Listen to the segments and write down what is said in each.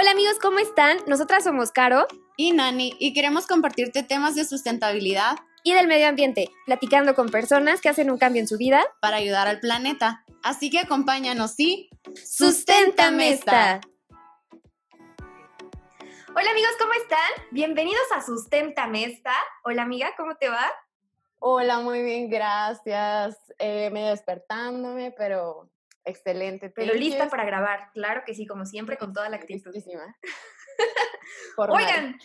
Hola amigos, ¿cómo están? Nosotras somos Caro y Nani y queremos compartirte temas de sustentabilidad y del medio ambiente, platicando con personas que hacen un cambio en su vida para ayudar al planeta. Así que acompáñanos y ¡Susténtame esta! Hola amigos, ¿cómo están? Bienvenidos a Susténtame esta. Hola amiga, ¿cómo te va? Hola, muy bien, gracias. Eh, medio despertándome, pero excelente. Pero lista para grabar, claro que sí, como siempre, con toda la actitud. Oigan,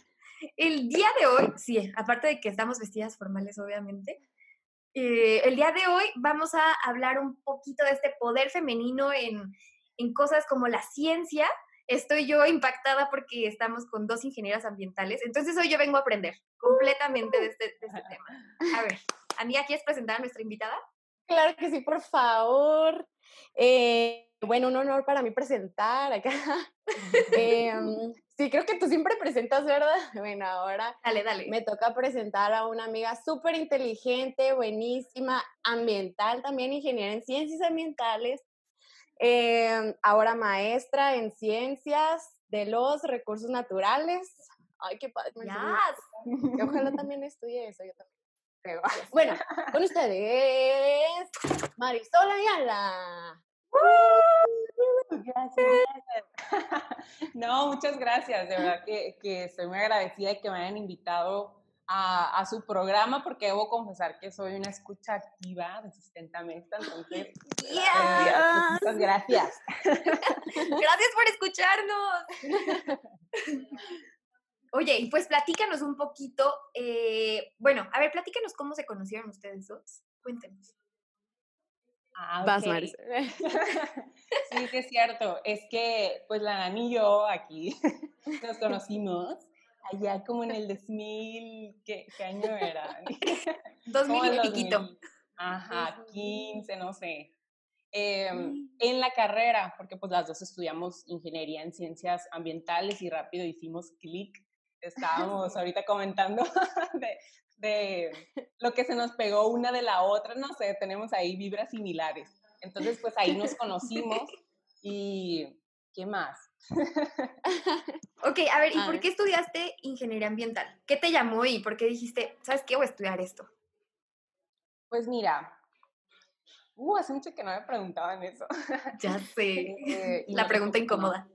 el día de hoy, sí, aparte de que estamos vestidas formales, obviamente, eh, el día de hoy vamos a hablar un poquito de este poder femenino en, en cosas como la ciencia. Estoy yo impactada porque estamos con dos ingenieras ambientales, entonces hoy yo vengo a aprender completamente de este, de este tema. A ver, amiga, ¿quieres presentar a nuestra invitada? Claro que sí, por favor. Eh, bueno, un honor para mí presentar acá. Em, sí, creo que tú siempre presentas, ¿verdad? Bueno, ahora dale, dale. me toca presentar a una amiga súper inteligente, buenísima, ambiental, también ingeniera en ciencias ambientales, em, ahora maestra en ciencias de los recursos naturales. Ay, qué padre. Ojalá también estudie eso, yo también. Bueno, con ustedes, Marisol Ayala. Gracias, No, muchas gracias. De verdad que, que, estoy muy agradecida de que me hayan invitado a, a, su programa porque debo confesar que soy una escucha activa de Sustentamente. Entonces, yeah. muchas gracias. Gracias por escucharnos. Oye, y pues platícanos un poquito, eh, bueno, a ver, platícanos cómo se conocieron ustedes dos. Cuéntenos. Ah, Vas, sí, sí es cierto. Es que, pues, la Dani y yo aquí nos conocimos allá como en el 2000, ¿qué, qué año era? 2000 y piquito. Ajá, 15, no sé. Em, en la carrera, porque pues las dos estudiamos ingeniería en ciencias ambientales y rápido hicimos clic estábamos ahorita comentando de, lo que se nos pegó una de la otra, no sé, tenemos ahí vibras similares. Entonces, pues ahí nos conocimos y ¿qué más? ok, a ver, ¿y por qué estudiaste ingeniería ambiental? ¿Qué te llamó y por qué dijiste, sabes qué, voy a estudiar esto? Pues mira, uh, hace mucho que no me preguntaban eso. ya sé, eh, la pregunta incómoda.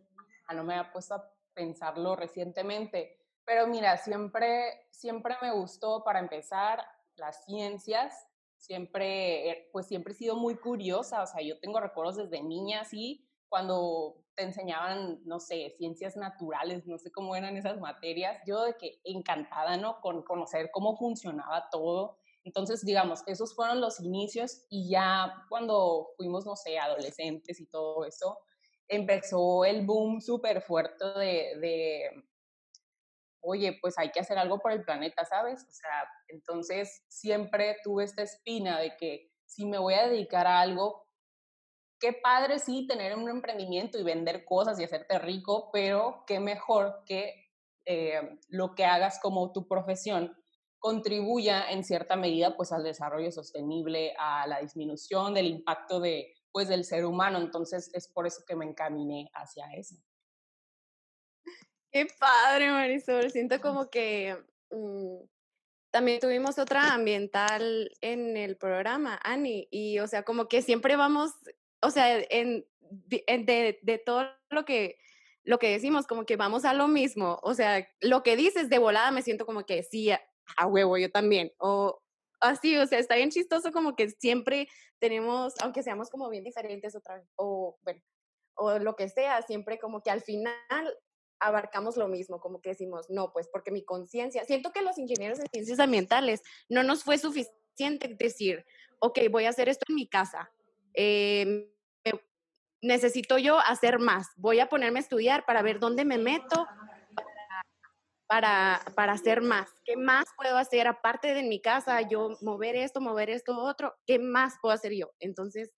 No, no me había puesto a pensarlo recientemente. Pero mira, siempre, siempre me gustó, para empezar, las ciencias. Siempre, eh, pues siempre he sido muy curiosa. O sea, yo tengo recuerdos desde niña, así, cuando te enseñaban, no sé, ciencias naturales, no sé cómo eran esas materias. Yo de que encantada, ¿no? Con conocer cómo funcionaba todo. Entonces, digamos, esos fueron los inicios y ya cuando fuimos, no sé, adolescentes y todo eso, empezó el boom súper fuerte de, oye, pues hay que hacer algo por el planeta, ¿sabes? O sea, entonces siempre tuve esta espina de que si me voy a dedicar a algo, qué padre sí tener un emprendimiento y vender cosas y hacerte rico, pero qué mejor que eh, lo que hagas como tu profesión contribuya en cierta medida pues al desarrollo sostenible, a la disminución del impacto de pues del ser humano, entonces es por eso que me encaminé hacia eso. Qué padre, Marisol. Siento como que mm, también tuvimos otra ambiental en el programa, Ani, y o sea, como que siempre vamos, o sea, en, de, de, todo lo que, lo que decimos, como que vamos a lo mismo. O sea, lo que dices de volada me siento como que sí, a, huevo, yo también. O así, o sea, está bien chistoso como que siempre tenemos, aunque seamos como bien diferentes otra o bueno, o lo que sea, siempre como que al final abarcamos lo mismo, como que decimos, no, pues porque mi conciencia, siento que los ingenieros en ciencias ambientales no nos fue suficiente decir, ok, voy a hacer esto en mi casa, em, necesito yo hacer más, voy a ponerme a estudiar para ver dónde me meto para, para hacer más. ¿Qué más puedo hacer aparte de mi casa? Yo mover esto, mover esto, otro. ¿Qué más puedo hacer yo? Entonces,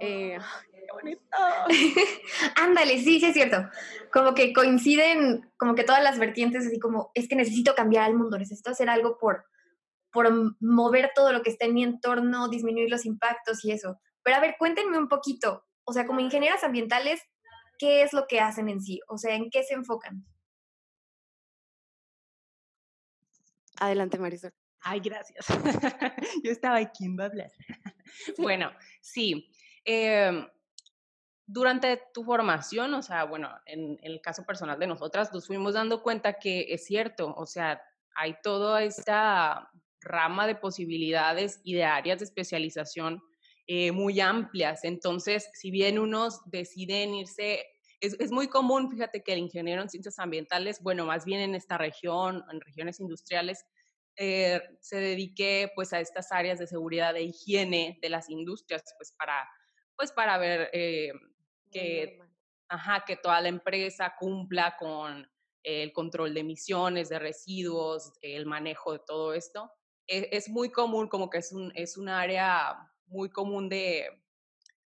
eh, qué bonito. Ándale, sí, sí es cierto. Como que coinciden, como que todas las vertientes, así como, es que necesito cambiar el mundo, necesito hacer algo por, por mover todo lo que está en mi entorno, disminuir los impactos y eso. Pero a ver, cuéntenme un poquito, o sea, como ingenieras ambientales, qué es lo que hacen en sí, o sea, en qué se enfocan. Adelante, Marisol. Ay, gracias. Yo estaba aquí, ¿quién va a hablar? bueno, sí. Em, durante tu formación, o sea, bueno, en, el caso personal de nosotras, nos fuimos dando cuenta que es cierto, o sea, hay toda esta rama de posibilidades y de áreas de especialización eh, muy amplias. Entonces, si bien unos deciden irse, es, es, muy común, fíjate que el ingeniero en ciencias ambientales, bueno, más bien en esta región, en regiones industriales, eh, se dedique pues a estas áreas de seguridad e higiene de las industrias, pues para, pues para ver eh, que, ajá, que toda la empresa cumpla con el control de emisiones, de residuos, el manejo de todo esto. Es, es muy común, como que es un, es un área muy común de,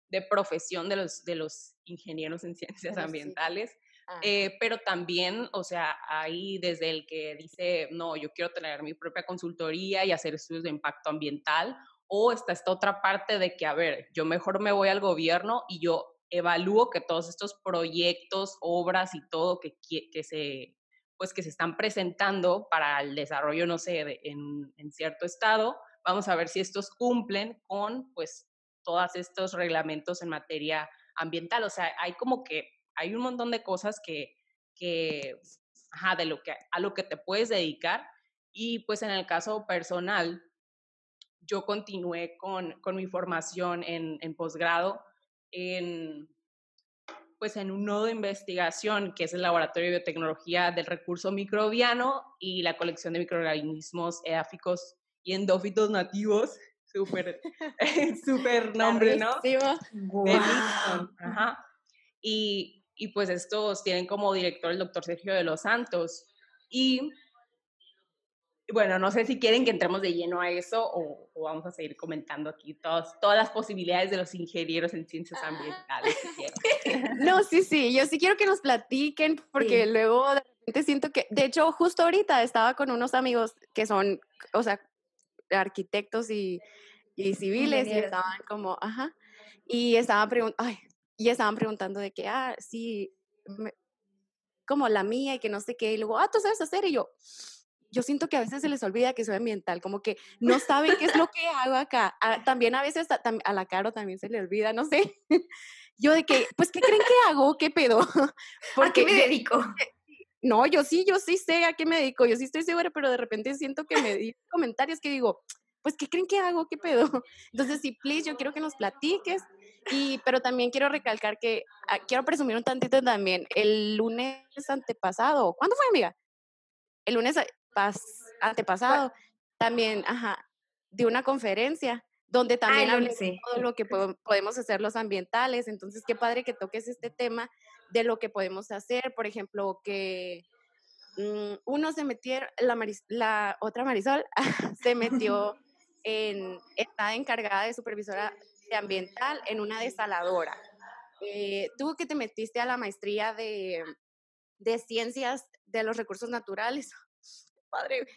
de profesión de los, de los ingenieros en ciencias ambientales. Eh, pero también, o sea, hay desde el que dice, no, yo quiero tener mi propia consultoría y hacer estudios de impacto ambiental, o está esta otra parte de que, a ver, yo mejor me voy al gobierno y yo evalúo que todos estos proyectos, obras y todo que, que se pues que se están presentando para el desarrollo, no sé, en, en cierto estado, vamos a ver si estos cumplen con, pues, todos estos reglamentos en materia ambiental. O sea, hay como que hay un montón de cosas que, que ajá, de lo que, a lo que te puedes dedicar. Y pues en el caso personal, yo continué con, con mi formación en, en posgrado en, pues en un nodo de investigación que es el Laboratorio de Biotecnología del Recurso Microbiano y la colección de microorganismos edáficos y endófitos nativos. Súper, súper nombre, ¿no? Wow. Ajá. Y, y pues estos tienen como director el doctor Sergio de los Santos. Y bueno, no sé si quieren que entremos de lleno a eso o, vamos a seguir comentando aquí todas, todas las posibilidades de los ingenieros en ciencias ah. ambientales. no, sí, sí, yo sí quiero que nos platiquen porque luego de repente siento que, de hecho, justo ahorita estaba con unos amigos que son, o sea, arquitectos y, y civiles y estaban como, ajá, y estaban ay, y estaban preguntando de que, ah, sí, como la mía y que no sé qué, y luego, ah, tú sabes hacer, y yo, yo siento que a veces se les olvida que soy ambiental, como que no saben qué es lo que hago acá. Ah, también a veces a, la Caro también se le olvida, no sé. Yo de que, pues, ¿qué creen que hago? ¿Qué pedo? Porque, ¿A qué me dedico? No, yo sí, yo sí sé a qué me dedico, yo sí estoy segura, pero de repente siento que me di comentarios que digo, pues, ¿qué creen que hago? ¿Qué pedo? Entonces, sí, please, yo quiero que nos platiques y, pero también quiero recalcar que, ah, quiero presumir un tantito también, el lunes antepasado, ¿cuándo fue, amiga? El lunes antepasado, también, ajá, de una conferencia donde también hablé de todo lo que podemos hacer los ambientales. Entonces, qué padre que toques este tema de lo que podemos hacer. Por ejemplo, que mm, uno se metiera, la, la otra Marisol se metió en, está encargada de supervisora ambiental en una desaladora. Eh, tú que te metiste a la maestría de, de ciencias de los recursos naturales, padre.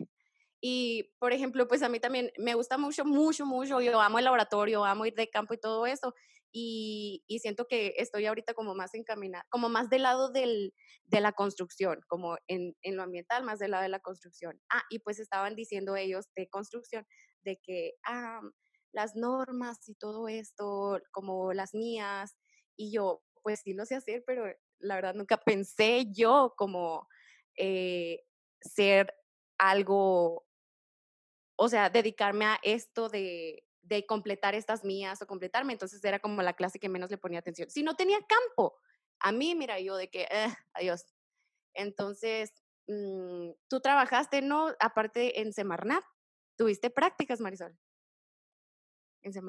Y, por ejemplo, pues a mí también me gusta mucho, mucho, mucho, yo amo el laboratorio, amo ir de campo y todo eso, y, siento que estoy ahorita como más encaminada, como más del lado del, de la construcción, como en, en, lo ambiental, más del lado de la construcción. Ah, y pues estaban diciendo ellos de construcción, de que, ah, las normas y todo esto, como las mías, y yo, pues sí lo sé hacer, pero la verdad nunca pensé yo como eh, ser algo, o sea, dedicarme a esto de, de completar estas mías o completarme, entonces era como la clase que menos le ponía atención. Si no tenía campo, a mí, mira, yo de que, eh, adiós. Entonces, mm, tú trabajaste, ¿no? Aparte en Semarnat, tuviste prácticas, Marisol.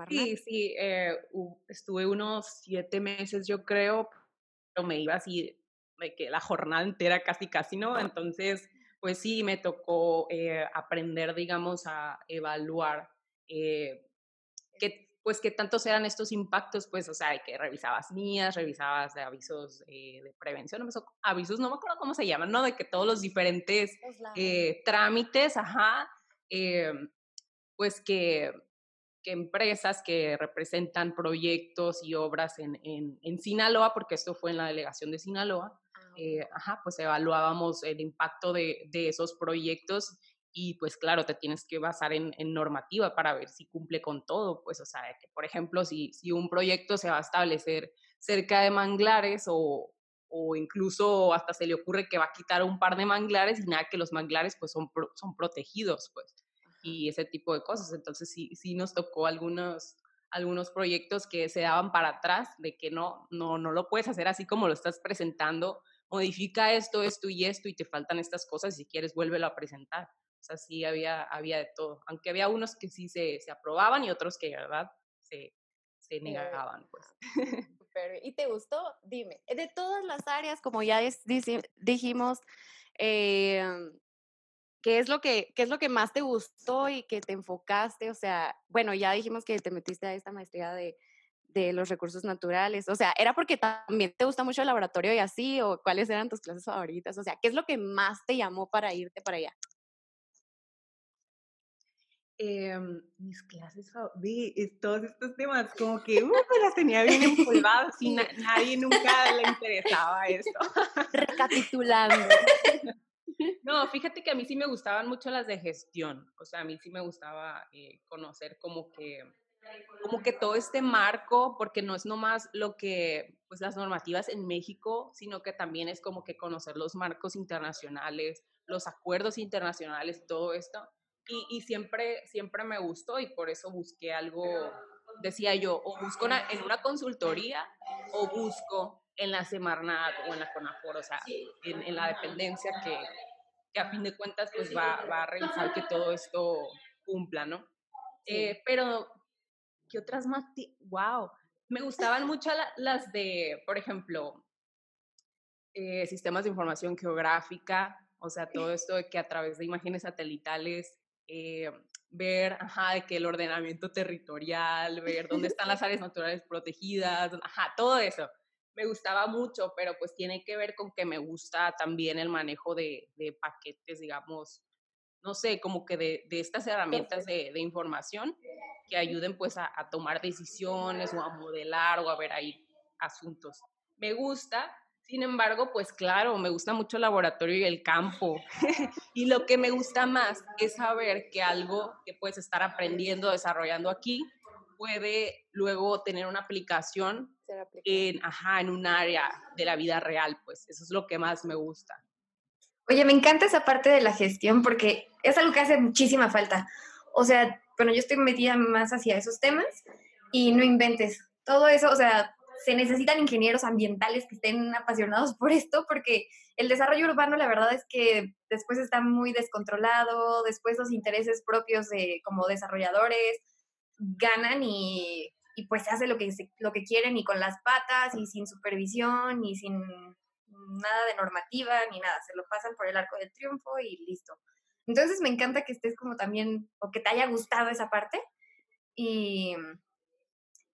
Sí, sí, eh, estuve unos siete meses, yo creo, pero me iba así, me quedé la jornada entera casi, casi, ¿no? Entonces, pues sí, me tocó eh, aprender, digamos, a evaluar eh, pues qué tantos eran estos impactos, pues, o sea, que revisabas mías, revisabas de avisos de prevención, no avisos, no me acuerdo cómo se llaman, ¿no? De que todos los diferentes trámites, ajá, pues que que empresas que representan proyectos y obras en, en, Sinaloa, porque esto fue en la delegación de Sinaloa, ah, eh, ajá, pues evaluábamos el impacto de, de, esos proyectos y pues claro, te tienes que basar en, en, normativa para ver si cumple con todo, pues o sea, que por ejemplo, si, si un proyecto se va a establecer cerca de manglares o, o incluso hasta se le ocurre que va a quitar un par de manglares y nada que los manglares pues son, son protegidos, pues y ese tipo de cosas. Entonces sí, sí nos tocó algunos, algunos proyectos que se daban para atrás, de que no, no, no lo puedes hacer así como lo estás presentando, modifica esto, esto y esto y te faltan estas cosas, si quieres vuélvelo a presentar. Sea, sí había, había de todo, aunque había unos que sí se, se aprobaban y otros que verdad se, se negaban, pues. ¿Y te gustó? Dime, de todas las áreas, como ya dijimos, eh, ¿Qué es, lo que, ¿Qué es lo que más te gustó y que te enfocaste? O sea, bueno, ya dijimos que te metiste a esta maestría de, de los recursos naturales. O sea, ¿era porque también te gusta mucho el laboratorio y así? ¿O cuáles eran tus clases favoritas? O sea, ¿qué es lo que más te llamó para irte para allá? Em, mis clases favoritas, todos estos temas, como que uh, las tenía bien empolvadas y nadie nunca le interesaba esto. Recapitulando. No, fíjate que a mí sí me gustaban mucho las de gestión, o sea, a mí sí me gustaba eh, conocer como que, como que todo este marco, porque no es nomás lo que, pues las normativas en México, sino que también es como que conocer los marcos internacionales, los acuerdos internacionales, todo esto. Y, y siempre, siempre me gustó y por eso busqué algo, decía yo, o busco en una consultoría o busco en la Semarnat o en la CONAFOR, o sea, en, en la dependencia que, que a fin de cuentas pues va, va, a revisar que todo esto cumpla, ¿no? Eh, pero, ¿qué otras más? ¡Wow! Me gustaban mucho las de, por ejemplo, eh, sistemas de información geográfica, o sea, todo esto de que a través de imágenes satelitales eh, ver, ajá, de que el ordenamiento territorial, ver dónde están las áreas naturales protegidas, ajá, todo eso me gustaba mucho, pero pues tiene que ver con que me gusta también el manejo de, de paquetes, digamos, no sé, como que de, de estas herramientas de, de, información que ayuden pues a, a, tomar decisiones o a modelar o a ver ahí asuntos. Me gusta, sin embargo, pues claro, me gusta mucho el laboratorio y el campo. y lo que me gusta más es saber que algo que puedes estar aprendiendo, desarrollando aquí, puede luego tener una aplicación en, ajá, en un área de la vida real, pues eso es lo que más me gusta. Oye, me encanta esa parte de la gestión porque es algo que hace muchísima falta. O sea, bueno, yo estoy metida más hacia esos temas y no inventes. Todo eso, o sea, se necesitan ingenieros ambientales que estén apasionados por esto porque el desarrollo urbano la verdad es que después está muy descontrolado, después los intereses propios de como desarrolladores ganan y, pues se hace lo que, lo que quieren y con las patas y sin supervisión y sin nada de normativa ni nada, se lo pasan por el arco del triunfo y listo. Entonces me encanta que estés como también, o que te haya gustado esa parte y,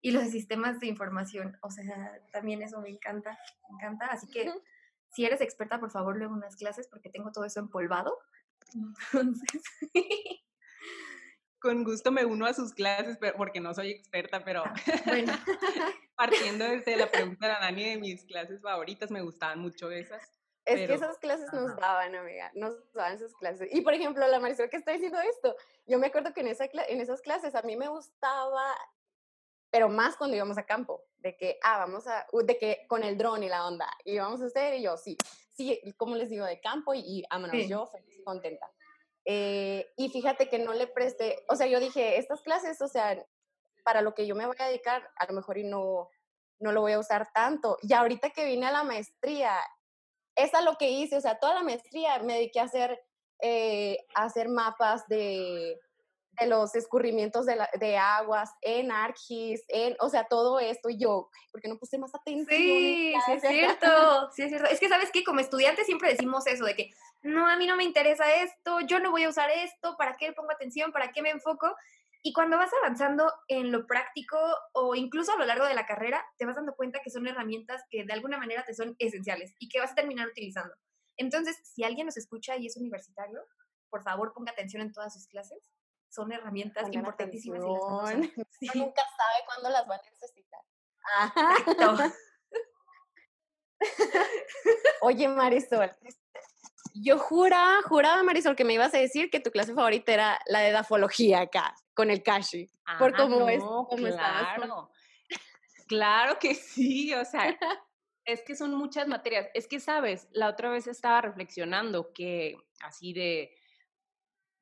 y los sistemas de información, o sea, también eso me encanta, me encanta, así que si eres experta, por favor, luego unas clases porque tengo todo eso empolvado. Entonces, con gusto me uno a sus clases, porque no soy experta, pero ah, partiendo desde la pregunta de la Nani de mis clases favoritas, me gustaban mucho esas. Es que esas clases nos daban, amiga, nos daban esas clases. Y por ejemplo, la Marisol que está diciendo esto, yo me acuerdo que en, esa, en esas clases a mí me gustaba, pero más cuando íbamos a campo, de que, ah, vamos a, de que con el dron y la onda, y vamos a hacer, y yo, sí, sí, como les digo, de campo, y, y vámonos, yo feliz, contenta. Eh, y fíjate que no le presté, o sea, yo dije, estas clases, o sea, para lo que yo me voy a dedicar, a lo mejor y no, no lo voy a usar tanto. Y ahorita que vine a la maestría, es a lo que hice, o sea, toda la maestría me dediqué a hacer, eh, a hacer mapas de, de los escurrimientos de, de, aguas en ArcGIS, en, o sea, todo esto, y yo, porque no puse más atención? Sí, sí es cierto, sí es cierto. Es que, ¿sabes qué? Como estudiantes siempre decimos eso, de que, no, a mí no me interesa esto, yo no voy a usar esto, ¿para qué le pongo atención? ¿Para qué me enfoco? Y cuando vas avanzando en lo práctico o incluso a lo largo de la carrera, te vas dando cuenta que son herramientas que de alguna manera te son esenciales y que vas a terminar utilizando. Entonces, si alguien nos escucha y es universitario, por favor ponga atención en todas sus clases son herramientas importantísimas y las Sí. nunca sabe cuándo las van a necesitar. Exacto. Oye, Marisol, yo juraba, juraba, Marisol, que me ibas a decir que tu clase favorita era la de dafología acá, con el Kashi. Por Ah, cómo es- estabas con- claro. Claro que sí, o sea, es que son muchas materias. Es que, sabes, la otra vez estaba reflexionando que así de,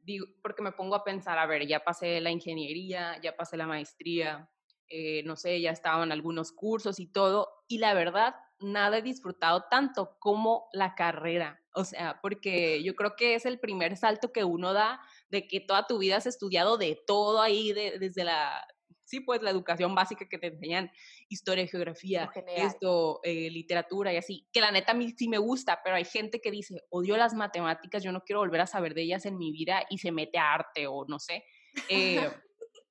digo, porque me pongo a pensar, a ver, ya pasé la ingeniería, ya pasé la maestría, eh, no sé, ya estaban algunos cursos y todo, y la verdad, nada he disfrutado tanto como la carrera. O sea, porque yo creo que es el primer salto que uno da de que toda tu vida has estudiado de todo ahí, de- desde la, sí, pues la educación básica que te enseñan, historia, geografía, esto, eh, literatura y así, que la neta a mí sí me gusta, pero hay gente que dice, odio las matemáticas, yo no quiero volver a saber de ellas en mi vida y se mete a arte o no sé. Eh,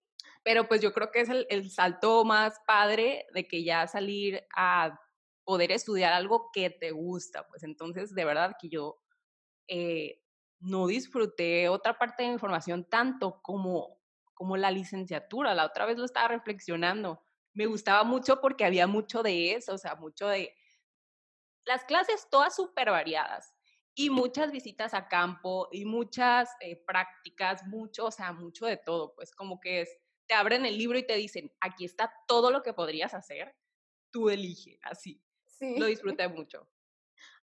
pero pues yo creo que es el, el salto más padre de que ya salir a poder estudiar algo que te gusta, pues entonces de verdad que yo eh, no disfruté otra parte de mi formación tanto como, como la licenciatura. La otra vez lo estaba reflexionando. Me gustaba mucho porque había mucho de eso, o sea, mucho de las clases todas súper variadas y muchas visitas a campo y muchas eh, prácticas, mucho, o sea, mucho de todo, pues como que es, te abren el libro y te dicen, aquí está todo lo que podrías hacer, tú elige, así. Sí. Lo disfruté mucho.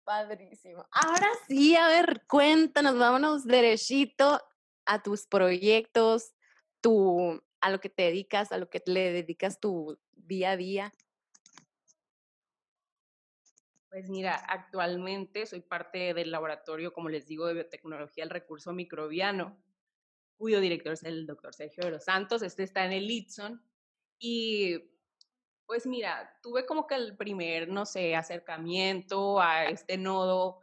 Padrísimo. Ahora sí, a ver, cuéntanos, vámonos derechito a tus proyectos, tu, a lo que te dedicas, a lo que le dedicas tu día a día. Pues mira, actualmente soy parte del laboratorio, como les digo, de biotecnología del recurso microbiano, cuyo director es el doctor Sergio de los Santos. Este está en el Litson. Y pues mira, tuve como que el primer, no sé, acercamiento a este nodo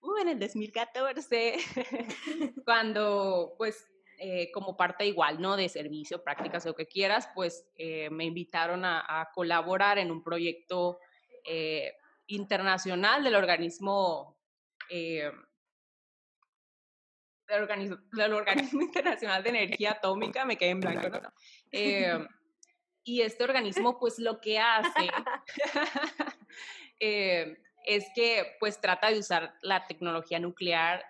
uh, en el 2014, cuando pues eh, como parte igual, ¿no? De servicio, prácticas, lo que quieras, pues eh, me invitaron a, a, colaborar en un proyecto eh, internacional del organismo, eh, del, organismo del, organismo Internacional de Energía Atómica, me quedé en blanco, ¿no? Y este organismo, pues lo que hace es que, pues trata de usar la tecnología nuclear,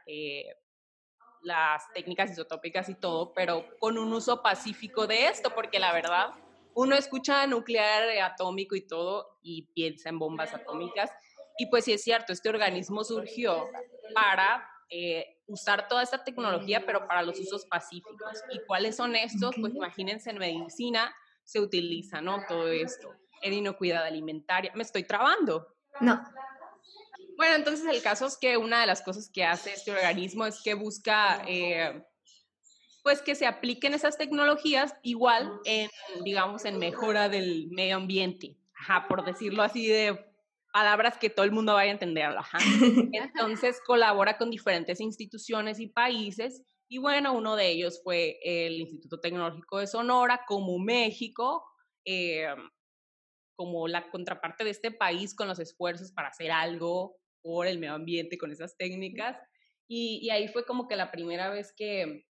las técnicas isotópicas y todo, pero con un uso pacífico de esto, porque la verdad, uno escucha nuclear, atómico y todo y piensa en bombas atómicas. Y pues sí es cierto, este organismo surgió para eh, usar toda esta tecnología, pero para los usos pacíficos. ¿Y cuáles son estos? Pues imagínense en medicina se utiliza, ¿no? Todo esto. En inocuidad alimentaria. Me estoy trabando. No. Bueno, entonces el caso es que una de las cosas que hace este organismo es que busca, eh, pues que se apliquen esas tecnologías igual en, digamos, en mejora del medio ambiente. Ajá, por decirlo así de palabras que todo el mundo vaya a entender. Ajá. Entonces colabora con diferentes instituciones y países y bueno, uno de ellos fue el Instituto Tecnológico de Sonora, como México, eh, como la contraparte de este país con los esfuerzos para hacer algo por el medio ambiente con esas técnicas. Y, ahí fue como que la primera vez que,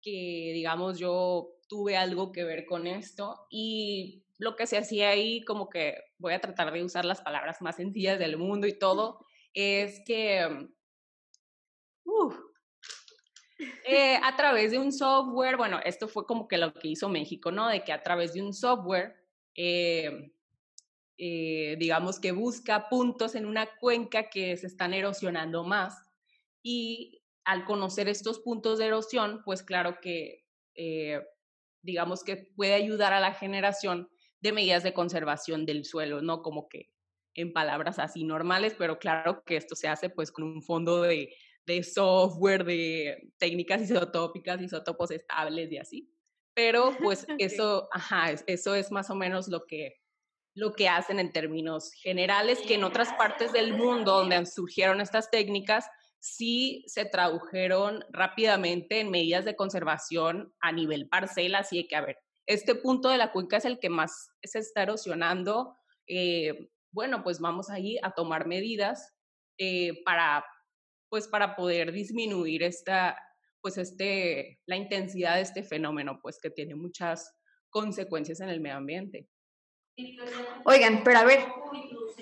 que, digamos, yo tuve algo que ver con esto. Y lo que se hacía ahí, como que voy a tratar de usar las palabras más sencillas del mundo y todo, es que... Uh, a través de un software, bueno, esto fue como que lo que hizo México, ¿no? De que a través de un software, eh, eh, digamos que busca puntos en una cuenca que se están erosionando más y al conocer estos puntos de erosión, pues claro que, eh, digamos que puede ayudar a la generación de medidas de conservación del suelo, ¿no? Como que en palabras así normales, pero claro que esto se hace pues con un fondo de de software, de técnicas isotópicas, isótopos estables y así. Pero pues eso, ajá, eso es más o menos lo que, lo que hacen en términos generales, que en otras partes del mundo donde surgieron estas técnicas, sí se tradujeron rápidamente en medidas de conservación a nivel parcela, así que, a ver, este punto de la cuenca es el que más se está erosionando, eh, bueno, pues vamos ahí a tomar medidas eh, para pues para poder disminuir esta, pues este, la intensidad de este fenómeno, pues que tiene muchas consecuencias en el medio ambiente. Oigan, pero a ver,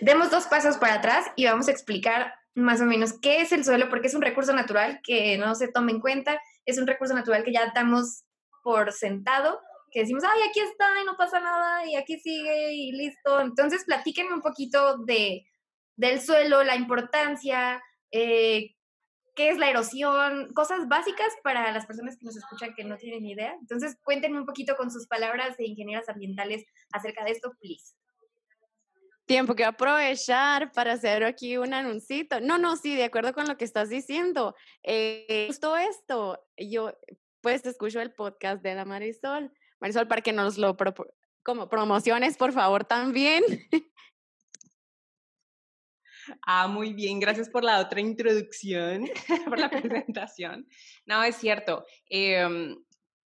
demos dos pasos para atrás y vamos a explicar más o menos qué es el suelo, porque es un recurso natural que no se toma en cuenta, es un recurso natural que ya damos por sentado, que decimos, ay, aquí está y no pasa nada y aquí sigue y listo. Entonces, platíquenme un poquito de, del suelo, la importancia, eh, qué es la erosión, cosas básicas para las personas que nos escuchan que no tienen idea. Entonces, cuéntenme un poquito con sus palabras de ingenieras ambientales acerca de esto, please. Tiempo que aprovechar para hacer aquí un anuncito. No, no, sí, de acuerdo con lo que estás diciendo. Eh, justo esto, yo pues escucho el podcast de la Marisol. Marisol, para que nos lo como promociones, por favor, también. Ah, muy bien, gracias por la otra introducción, por la presentación. No, es cierto. Em,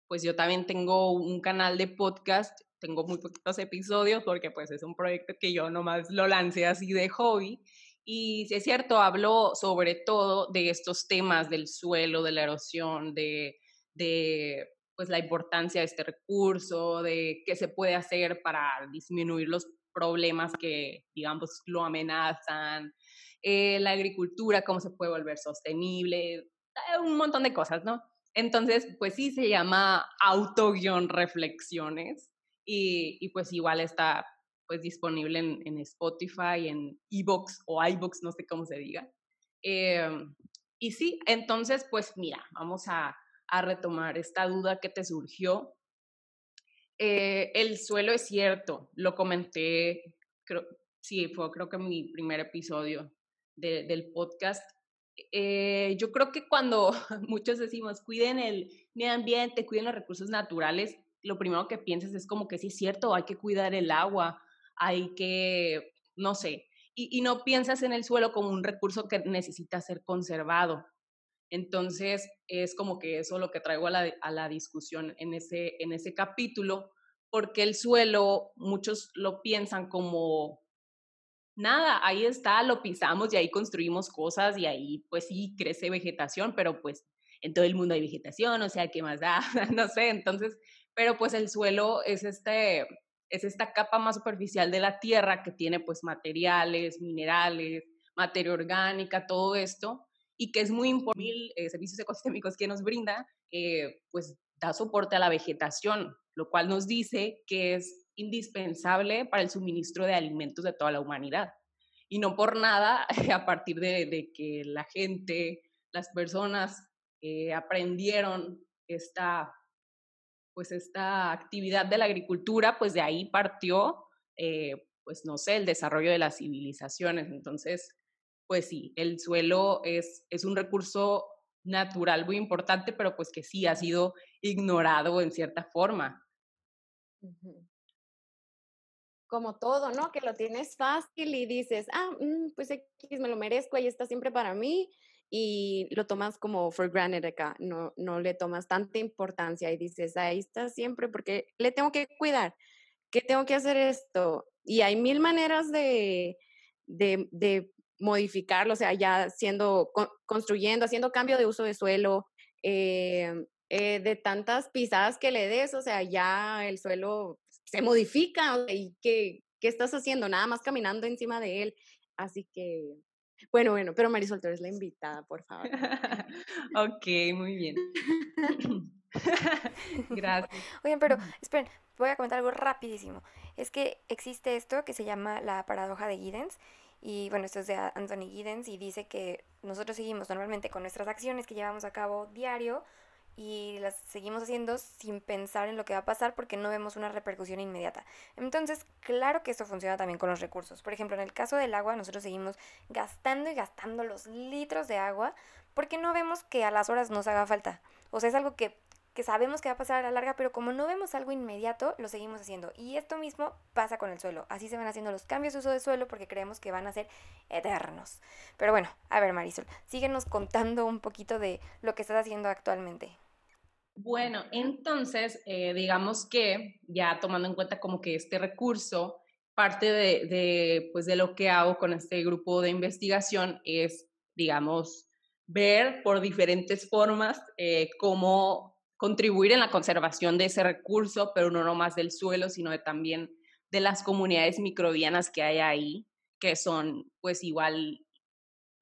pues yo también tengo un canal de podcast, tengo muy poquitos episodios porque pues es un proyecto que yo nomás lo lancé así de hobby. Y es cierto, hablo sobre todo de estos temas del suelo, de la erosión, de, de pues la importancia de este recurso, de qué se puede hacer para disminuir los problemas que, digamos, lo amenazan, eh, la agricultura, cómo se puede volver sostenible, eh, un montón de cosas, ¿no? Entonces, pues sí, se llama auto-reflexiones y, y, pues igual está pues disponible en, en Spotify, en Evox o iBox, no sé cómo se diga. Em, y sí, entonces, pues mira, vamos a, a retomar esta duda que te surgió eh, el suelo es cierto, lo comenté, creo, sí, fue creo que mi primer episodio del podcast. Eh, yo creo que cuando muchos decimos cuiden el medio ambiente, cuiden los recursos naturales, lo primero que piensas es como que sí es cierto, hay que cuidar el agua, hay que, no sé, y no piensas en el suelo como un recurso que necesita ser conservado. Entonces, es como que eso lo que traigo a la, a la discusión en ese, en ese capítulo, porque el suelo, muchos lo piensan como, nada, ahí está, lo pisamos y ahí construimos cosas y ahí pues sí crece vegetación, pero pues en todo el mundo hay vegetación, o sea, ¿qué más da? no sé, entonces, pero pues el suelo es este es esta capa más superficial de la tierra que tiene pues materiales, minerales, materia orgánica, todo esto, y que es muy importante, eh, servicios ecosistémicos que nos brinda, eh, pues da soporte a la vegetación, lo cual nos dice que es indispensable para el suministro de alimentos de toda la humanidad. Y no por nada, a partir de, que la gente, las personas eh, aprendieron esta, pues esta actividad de la agricultura, pues de ahí partió, pues no sé, el desarrollo de las civilizaciones. Entonces, pues sí, el suelo es, es un recurso natural muy importante, pero pues que sí ha sido ignorado en cierta forma. Como todo, ¿no? Que lo tienes fácil y dices, ah, mm, pues X me lo merezco, ahí está siempre para mí, y lo tomas como for granted acá, no, no le tomas tanta importancia y dices, ahí está siempre porque le tengo que cuidar, que tengo que hacer esto. Y hay mil maneras de, de, de modificarlo, o sea, ya siendo, construyendo, haciendo cambio de uso de suelo, eh, eh, de tantas pisadas que le des, o sea, ya el suelo se modifica, ¿y qué, qué estás haciendo? Nada más caminando encima de él. Así que, bueno, bueno, pero Marisol, tú eres la invitada, por favor. ok, muy bien. Gracias. Oigan, pero esperen, voy a comentar algo rapidísimo. Es que existe esto que se llama la paradoja de Giddens y bueno, esto es de Anthony Giddens y dice que nosotros seguimos normalmente con nuestras acciones que llevamos a cabo diario y las seguimos haciendo sin pensar en lo que va a pasar porque no vemos una repercusión inmediata. Entonces, claro que esto funciona también con los recursos. Por ejemplo, en el caso del agua, nosotros seguimos gastando y gastando los litros de agua porque no vemos que a las horas nos haga falta. O sea, es algo que que sabemos que va a pasar a la larga, pero como no vemos algo inmediato, lo seguimos haciendo. Y esto mismo pasa con el suelo. Así se van haciendo los cambios de uso de suelo porque creemos que van a ser eternos. Pero bueno, a ver Marisol, síguenos contando un poquito de lo que estás haciendo actualmente. Bueno, entonces, eh, digamos que ya tomando en cuenta como que este recurso, parte de, pues de lo que hago con este grupo de investigación es, digamos, ver por diferentes formas eh, cómo contribuir en la conservación de ese recurso, pero no nomás del suelo, sino de también de las comunidades microbianas que hay ahí, que son pues igual,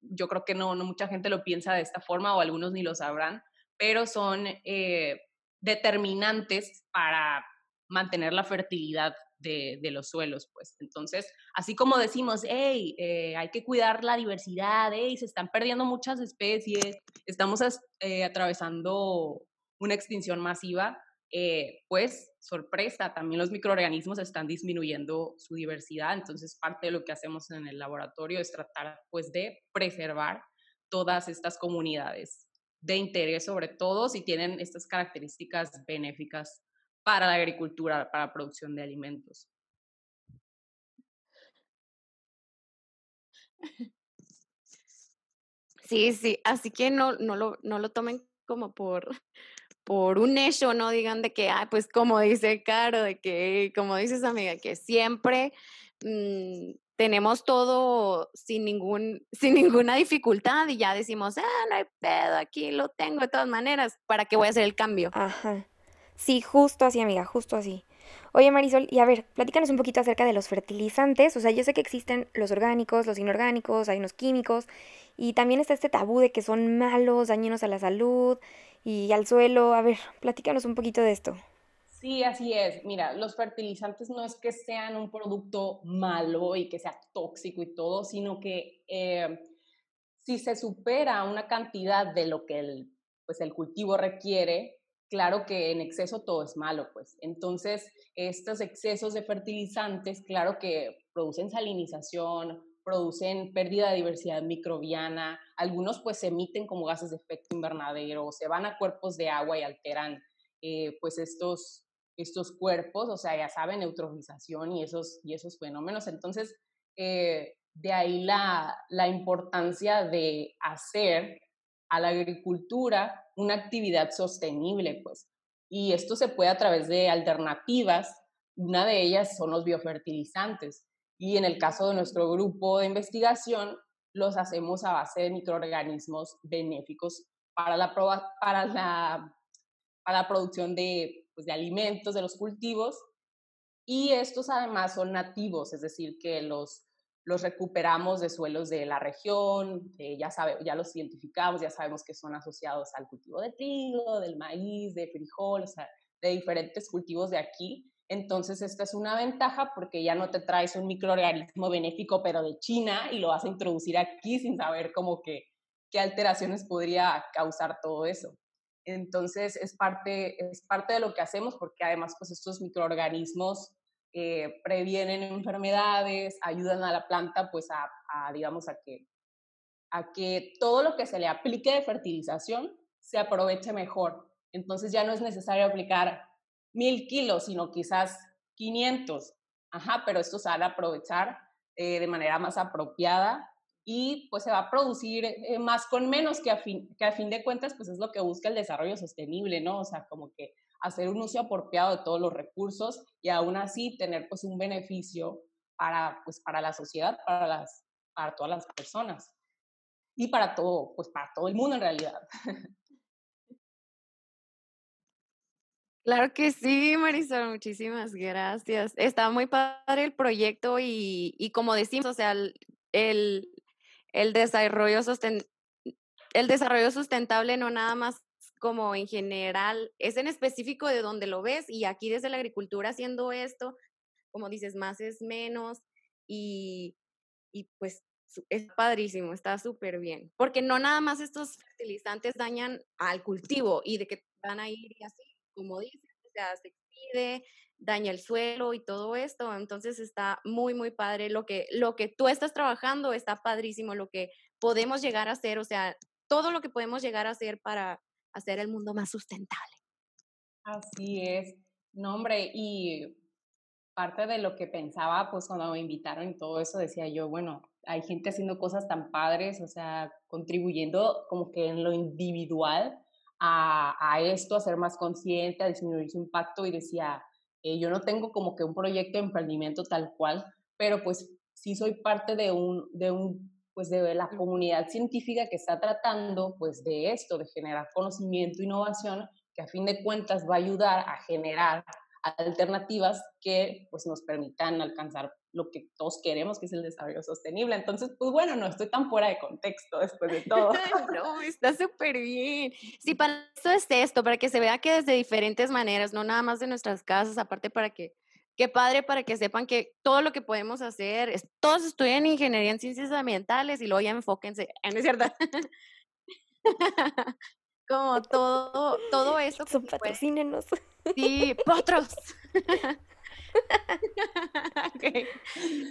yo creo que no, no mucha gente lo piensa de esta forma o algunos ni lo sabrán, pero son eh, determinantes para mantener la fertilidad de, los suelos, pues. Entonces, así como decimos, hey, eh, hay que cuidar la diversidad, hey, se están perdiendo muchas especies, estamos eh, atravesando una extinción masiva, eh, pues, sorpresa, también los microorganismos están disminuyendo su diversidad, entonces parte de lo que hacemos en el laboratorio es tratar, pues, de preservar todas estas comunidades de interés sobre todo si tienen estas características benéficas para la agricultura, para la producción de alimentos. Sí, sí, así que no, no, lo, no lo tomen como por, por un hecho, no digan de que, ah, pues como dice Caro, de que, como dices amiga, que siempre mm, tenemos todo sin, ningún, sin ninguna dificultad y ya decimos, ah, no hay pedo, aquí lo tengo de todas maneras, ¿para qué voy a hacer el cambio? Ajá. Sí, justo así, amiga, justo así. Oye, Marisol, y a ver, platícanos un poquito acerca de los fertilizantes. O sea, yo sé que existen los orgánicos, los inorgánicos, hay unos químicos, y también está este tabú de que son malos, dañinos a la salud y al suelo. A ver, platícanos un poquito de esto. Sí, así es. Mira, los fertilizantes no es que sean un producto malo y que sea tóxico y todo, sino que eh, si se supera una cantidad de lo que el, pues el cultivo requiere, claro que en exceso todo es malo, pues. Entonces, estos excesos de fertilizantes, claro que producen salinización, producen pérdida de diversidad microbiana, algunos pues emiten como gases de efecto invernadero, se van a cuerpos de agua y alteran eh, pues estos, estos cuerpos, o sea, ya saben, neutralización y esos, y esos fenómenos. Entonces, eh, de ahí la, la importancia de hacer a la agricultura una actividad sostenible, pues. Y esto se puede a través de alternativas. Una de ellas son los biofertilizantes. Y en el caso de nuestro grupo de investigación, los hacemos a base de microorganismos benéficos para la, para la, para la producción de, pues, de alimentos, de los cultivos. Y estos además son nativos, es decir, que los los recuperamos de suelos de la región, ya, sabe, ya los identificamos, ya sabemos que son asociados al cultivo de trigo, del maíz, de frijol, o sea, de diferentes cultivos de aquí. Entonces, esta es una ventaja porque ya no te traes un microorganismo benéfico, pero de China, y lo vas a introducir aquí sin saber cómo que, qué alteraciones podría causar todo eso. Entonces, es parte, es parte de lo que hacemos porque además, pues estos microorganismos eh, previenen enfermedades, ayudan a la planta pues a, digamos, a que, a que todo lo que se le aplique de fertilización se aproveche mejor. Entonces ya no es necesario aplicar mil kilos, sino quizás 500. Ajá, pero esto se va a aprovechar eh, de manera más apropiada y pues se va a producir eh, más con menos que a, fin, que a fin de cuentas pues es lo que busca el desarrollo sostenible, ¿no? O sea, como que hacer un uso apropiado de todos los recursos y aún así tener pues un beneficio para, pues, para la sociedad, para, las, para todas las personas y para todo, pues para todo el mundo en realidad. Claro que sí, Marisol, muchísimas gracias. Está muy padre el proyecto y, y como decimos, o sea, el, el, desarrollo el desarrollo sustentable no nada más como en general, es en específico de donde lo ves y aquí desde la agricultura haciendo esto, como dices, más es menos y, y pues es padrísimo, está súper bien, porque no nada más estos fertilizantes dañan al cultivo y de que van a ir y así, como dices, o sea, se pide, daña el suelo y todo esto, entonces está muy, muy padre lo que, lo que tú estás trabajando, está padrísimo lo que podemos llegar a hacer, o sea, todo lo que podemos llegar a hacer para hacer el mundo más sustentable. Así es. No, hombre, y parte de lo que pensaba, pues cuando me invitaron y todo eso, decía yo, bueno, hay gente haciendo cosas tan padres, o sea, contribuyendo como que en lo individual a, a esto, a ser más consciente, a disminuir su impacto y decía, eh, yo no tengo como que un proyecto de emprendimiento tal cual, pero pues sí soy parte de un, de un pues de la comunidad científica que está tratando pues de esto, de generar conocimiento, innovación, que a fin de cuentas va a ayudar a generar alternativas que pues nos permitan alcanzar lo que todos queremos, que es el desarrollo sostenible. Entonces, pues bueno, no estoy tan fuera de contexto después de todo. está súper bien. Sí, para eso es esto, para que se vea que desde diferentes maneras, no nada más de nuestras casas, aparte para que, qué padre para que sepan que todo lo que podemos hacer, todos estudian ingeniería en ciencias ambientales y luego ya enfóquense, ¿no es cierto? Como todo, todo eso. Son patrocínenos. Sí, potros.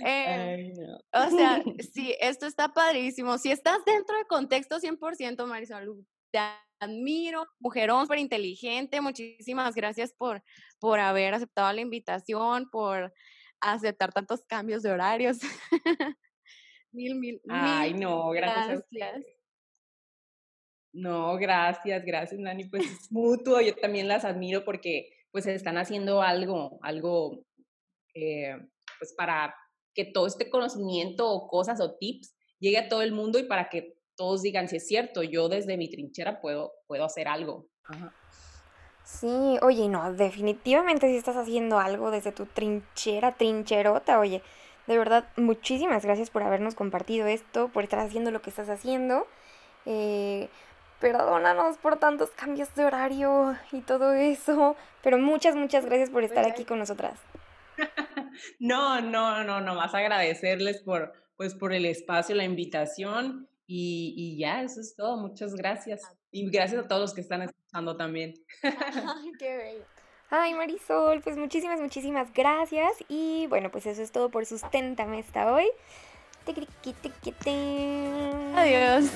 Em, o sea, sí, esto está padrísimo. Si estás dentro de contexto 100%, Marisol, te admiro, mujerón súper inteligente. Muchísimas gracias por, por haber aceptado la invitación, por aceptar tantos cambios de horarios. mil, mil, Ay, no, gracias. gracias. No, gracias, gracias, Nani. Pues es mutuo. Yo también las admiro porque pues están haciendo algo, algo, eh, pues para que todo este conocimiento o cosas o tips llegue a todo el mundo y para que todos digan si es cierto, yo desde mi trinchera puedo, puedo hacer algo. Sí, oye, no, definitivamente si estás haciendo algo desde tu trinchera, trincherota, oye, de verdad, muchísimas gracias por habernos compartido esto, por estar haciendo lo que estás haciendo. Eh, perdónanos por tantos cambios de horario y todo eso, pero muchas, muchas gracias por estar aquí con nosotras. No, no, no, no, más agradecerles por, pues, por el espacio, la invitación y, y ya, eso es todo. Muchas gracias. Y gracias a todos los que están escuchando también. Ay, qué bello. Ay, Marisol, pues muchísimas, muchísimas gracias. Y bueno, pues eso es todo por Susténtame hasta hoy. Adiós.